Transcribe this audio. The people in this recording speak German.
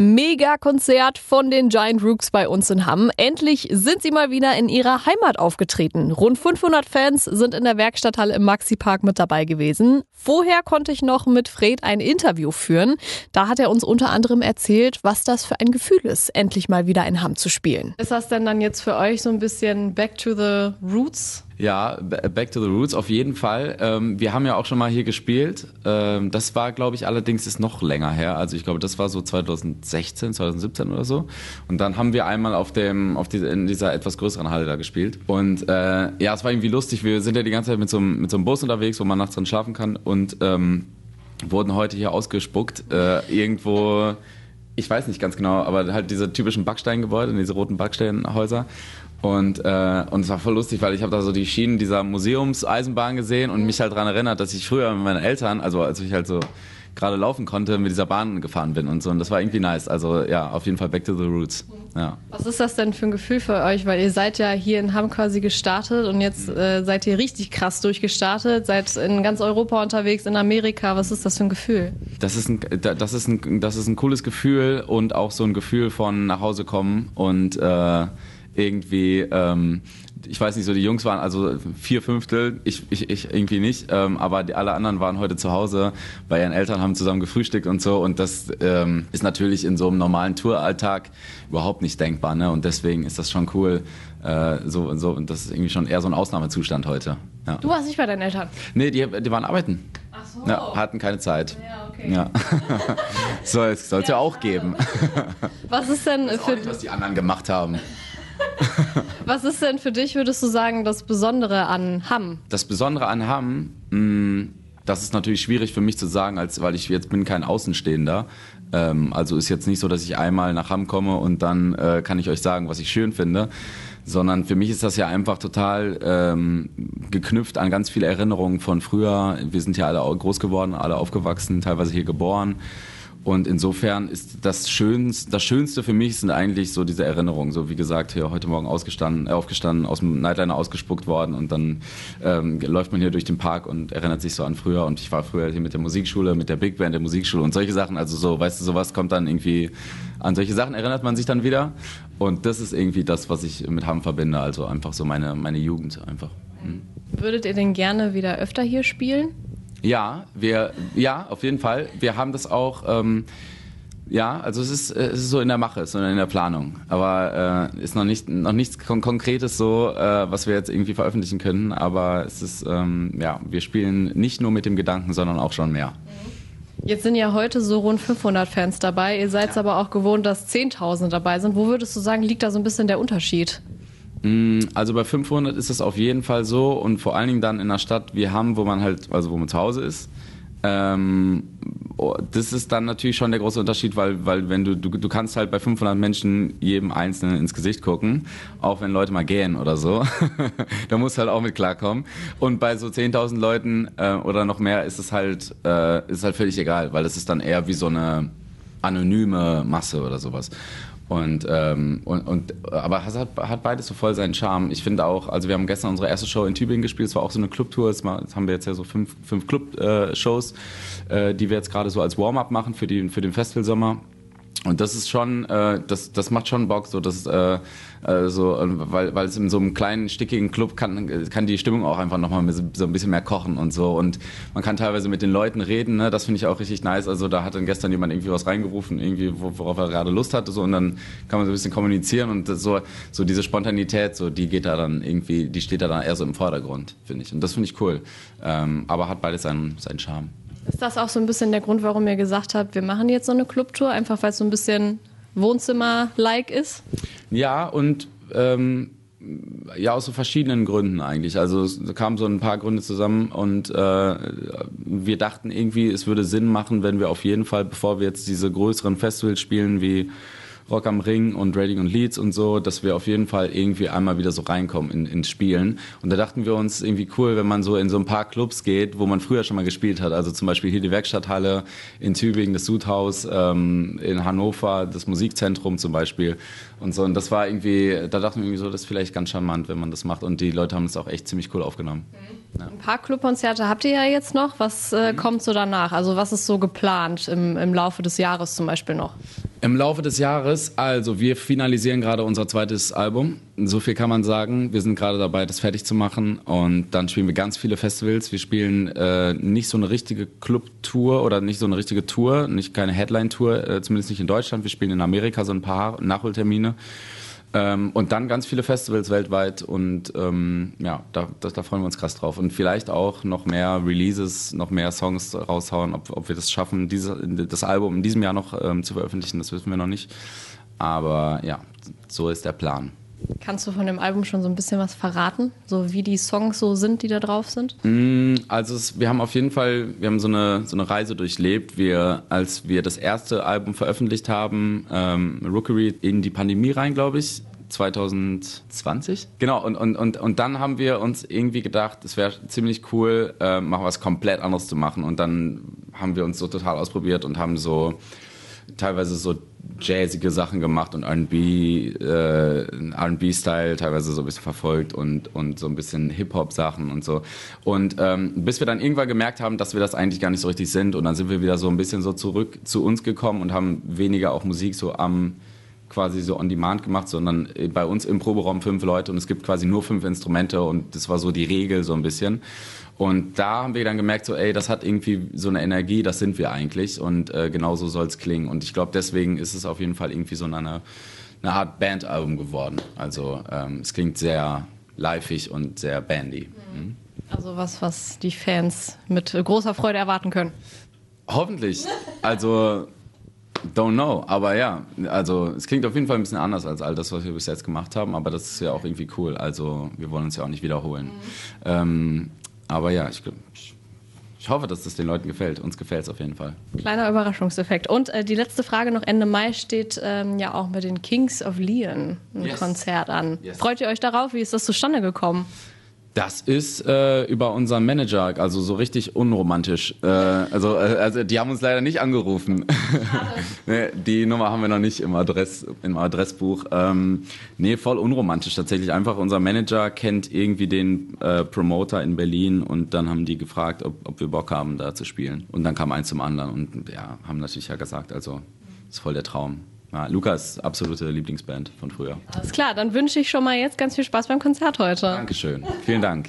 Mega-Konzert von den Giant Rooks bei uns in Hamm. Endlich sind sie mal wieder in ihrer Heimat aufgetreten. Rund 500 Fans sind in der Werkstatthalle im Maxi-Park mit dabei gewesen. Vorher konnte ich noch mit Fred ein Interview führen. Da hat er uns unter anderem erzählt, was das für ein Gefühl ist, endlich mal wieder in Hamm zu spielen. Ist das denn dann jetzt für euch so ein bisschen Back to the Roots? Ja, Back to the Roots auf jeden Fall. Ähm, wir haben ja auch schon mal hier gespielt. Ähm, das war, glaube ich, allerdings ist noch länger her. Also ich glaube, das war so 2016, 2017 oder so. Und dann haben wir einmal auf dem, auf diese, in dieser etwas größeren Halle da gespielt. Und äh, ja, es war irgendwie lustig. Wir sind ja die ganze Zeit mit so, einem, mit so einem Bus unterwegs, wo man nachts drin schlafen kann und ähm, wurden heute hier ausgespuckt. Äh, irgendwo ich weiß nicht ganz genau, aber halt diese typischen Backsteingebäude, diese roten Backsteinhäuser. Und, äh, und es war voll lustig, weil ich habe da so die Schienen dieser Museumseisenbahn gesehen und mich halt daran erinnert, dass ich früher mit meinen Eltern, also als ich halt so gerade laufen konnte, mit dieser Bahn gefahren bin und so. Und das war irgendwie nice. Also ja, auf jeden Fall back to the roots. Ja. Was ist das denn für ein Gefühl für euch? Weil ihr seid ja hier in Hamm quasi gestartet und jetzt äh, seid ihr richtig krass durchgestartet, seid in ganz Europa unterwegs, in Amerika. Was ist das für ein Gefühl? Das ist ein, das ist ein, das ist ein cooles Gefühl und auch so ein Gefühl von nach Hause kommen und äh, irgendwie, ähm, ich weiß nicht, so die Jungs waren also vier Fünftel, ich, ich, ich irgendwie nicht, ähm, aber die, alle anderen waren heute zu Hause bei ihren Eltern, haben zusammen gefrühstückt und so und das ähm, ist natürlich in so einem normalen Touralltag überhaupt nicht denkbar ne? und deswegen ist das schon cool, äh, so, so, und das ist irgendwie schon eher so ein Ausnahmezustand heute. Ja. Du warst nicht bei deinen Eltern? Nee, die, die waren arbeiten. Ach so. Ja, hatten keine Zeit. Ja, okay. Ja. soll es ja auch geben. Was ist denn für... Nicht, was die anderen gemacht haben. Was ist denn für dich, würdest du sagen, das Besondere an Hamm? Das Besondere an Hamm, mm, das ist natürlich schwierig für mich zu sagen, als, weil ich jetzt bin kein Außenstehender. Ähm, also ist jetzt nicht so, dass ich einmal nach Hamm komme und dann äh, kann ich euch sagen, was ich schön finde. Sondern für mich ist das ja einfach total ähm, geknüpft an ganz viele Erinnerungen von früher. Wir sind ja alle groß geworden, alle aufgewachsen, teilweise hier geboren. Und insofern ist das Schönste, das Schönste für mich sind eigentlich so diese Erinnerungen. So wie gesagt, hier heute Morgen ausgestanden, äh, aufgestanden, aus dem Nightliner ausgespuckt worden und dann ähm, läuft man hier durch den Park und erinnert sich so an früher. Und ich war früher hier mit der Musikschule, mit der Big Band der Musikschule und solche Sachen. Also so, weißt du, sowas kommt dann irgendwie, an solche Sachen erinnert man sich dann wieder. Und das ist irgendwie das, was ich mit Hamm verbinde. Also einfach so meine, meine Jugend einfach. Hm. Würdet ihr denn gerne wieder öfter hier spielen? Ja, wir, ja, auf jeden Fall. Wir haben das auch. Ähm, ja, also es ist, es ist so in der Mache, es ist in der Planung. Aber äh, ist noch nicht noch nichts Kon Konkretes so, äh, was wir jetzt irgendwie veröffentlichen können. Aber es ist, ähm, ja, wir spielen nicht nur mit dem Gedanken, sondern auch schon mehr. Jetzt sind ja heute so rund 500 Fans dabei. Ihr seid ja. aber auch gewohnt, dass 10.000 dabei sind. Wo würdest du sagen, liegt da so ein bisschen der Unterschied? Mm, also bei 500 ist es auf jeden Fall so und vor allen Dingen dann in einer Stadt wie Hamm, wo man halt, also wo man zu Hause ist. Ähm, oh, das ist dann natürlich schon der große Unterschied, weil, weil wenn du, du, du kannst halt bei 500 Menschen jedem Einzelnen ins Gesicht gucken, auch wenn Leute mal gehen oder so. da musst du halt auch mit klarkommen. Und bei so 10.000 Leuten äh, oder noch mehr ist es halt, äh, ist halt völlig egal, weil das ist dann eher wie so eine anonyme Masse oder sowas. Und, ähm, und, und aber es hat, hat beides so voll seinen Charme. Ich finde auch, also wir haben gestern unsere erste Show in Tübingen gespielt, es war auch so eine Clubtour, jetzt, haben wir jetzt ja so fünf, fünf Club-Shows, äh, die wir jetzt gerade so als Warm-up machen für, die, für den Festivalsommer. Und das ist schon, äh, das, das macht schon Bock, so dass äh, äh, so, weil, weil es in so einem kleinen, stickigen Club kann, kann die Stimmung auch einfach nochmal so ein bisschen mehr kochen und so. Und man kann teilweise mit den Leuten reden, ne? das finde ich auch richtig nice. Also da hat dann gestern jemand irgendwie was reingerufen, irgendwie, worauf er gerade Lust hatte, so und dann kann man so ein bisschen kommunizieren und so, so diese Spontanität, so die geht da dann irgendwie, die steht da dann eher so im Vordergrund, finde ich. Und das finde ich cool. Ähm, aber hat beides seinen, seinen Charme. Ist das auch so ein bisschen der Grund, warum ihr gesagt habt, wir machen jetzt so eine Clubtour, einfach weil es so ein bisschen Wohnzimmer-like ist? Ja, und ähm, ja, aus so verschiedenen Gründen eigentlich. Also es kamen so ein paar Gründe zusammen und äh, wir dachten irgendwie, es würde Sinn machen, wenn wir auf jeden Fall, bevor wir jetzt diese größeren Festivals spielen wie Rock am Ring und Rating und Leads und so, dass wir auf jeden Fall irgendwie einmal wieder so reinkommen in, ins Spielen. Und da dachten wir uns irgendwie cool, wenn man so in so ein paar Clubs geht, wo man früher schon mal gespielt hat. Also zum Beispiel hier die Werkstatthalle, in Tübingen das Sudhaus, ähm, in Hannover das Musikzentrum zum Beispiel und so. Und das war irgendwie, da dachten wir irgendwie so, das ist vielleicht ganz charmant, wenn man das macht. Und die Leute haben es auch echt ziemlich cool aufgenommen. Mhm. Ja. Ein paar Clubkonzerte habt ihr ja jetzt noch. Was äh, mhm. kommt so danach? Also was ist so geplant im, im Laufe des Jahres zum Beispiel noch? Im Laufe des Jahres, also wir finalisieren gerade unser zweites Album. So viel kann man sagen. Wir sind gerade dabei, das fertig zu machen und dann spielen wir ganz viele Festivals. Wir spielen äh, nicht so eine richtige Club-Tour oder nicht so eine richtige Tour, nicht keine Headline-Tour, äh, zumindest nicht in Deutschland. Wir spielen in Amerika so ein paar Nachholtermine. Ähm, und dann ganz viele Festivals weltweit und ähm, ja, da, da, da, freuen wir uns krass drauf. Und vielleicht auch noch mehr Releases, noch mehr Songs raushauen, ob, ob wir das schaffen, diese, das Album in diesem Jahr noch ähm, zu veröffentlichen, das wissen wir noch nicht. Aber ja, so ist der Plan. Kannst du von dem Album schon so ein bisschen was verraten? So wie die Songs so sind, die da drauf sind? Mm, also es, wir haben auf jeden Fall, wir haben so eine, so eine Reise durchlebt. Wir, als wir das erste Album veröffentlicht haben, ähm, Rookery, in die Pandemie rein, glaube ich, 2020. Genau, und, und, und, und dann haben wir uns irgendwie gedacht, es wäre ziemlich cool, äh, mal was komplett anderes zu machen. Und dann haben wir uns so total ausprobiert und haben so teilweise so jazzige Sachen gemacht und R&B, äh, R&B-Style teilweise so ein bisschen verfolgt und, und so ein bisschen Hip-Hop-Sachen und so. Und ähm, bis wir dann irgendwann gemerkt haben, dass wir das eigentlich gar nicht so richtig sind und dann sind wir wieder so ein bisschen so zurück zu uns gekommen und haben weniger auch Musik so am quasi so on demand gemacht, sondern bei uns im Proberaum fünf Leute und es gibt quasi nur fünf Instrumente und das war so die Regel so ein bisschen. Und da haben wir dann gemerkt, so, ey, das hat irgendwie so eine Energie, das sind wir eigentlich und äh, genau so soll es klingen. Und ich glaube, deswegen ist es auf jeden Fall irgendwie so eine, eine Art Bandalbum geworden. Also ähm, es klingt sehr liveig und sehr bandy. Mhm. Also was, was die Fans mit großer Freude erwarten können. Hoffentlich. Also Don't know, aber ja, also es klingt auf jeden Fall ein bisschen anders als all das, was wir bis jetzt gemacht haben, aber das ist ja auch irgendwie cool. Also wir wollen uns ja auch nicht wiederholen. Mhm. Ähm, aber ja, ich, ich, hoffe, dass das den Leuten gefällt. Uns gefällt es auf jeden Fall. Kleiner Überraschungseffekt. Und äh, die letzte Frage noch Ende Mai steht ähm, ja auch mit den Kings of Leon ein yes. Konzert an. Yes. Freut ihr euch darauf? Wie ist das zustande gekommen? Das ist äh, über unseren Manager, also so richtig unromantisch. Äh, also, äh, also die haben uns leider nicht angerufen. nee, die Nummer haben wir noch nicht im, Adress, im Adressbuch. Ähm, nee, voll unromantisch tatsächlich. Einfach unser Manager kennt irgendwie den äh, Promoter in Berlin und dann haben die gefragt, ob, ob wir Bock haben, da zu spielen. Und dann kam eins zum anderen und ja, haben natürlich ja gesagt, also ist voll der Traum. Ja, Lukas absolute Lieblingsband von früher. Alles klar, dann wünsche ich schon mal jetzt ganz viel Spaß beim Konzert heute. Dankeschön. Vielen Dank.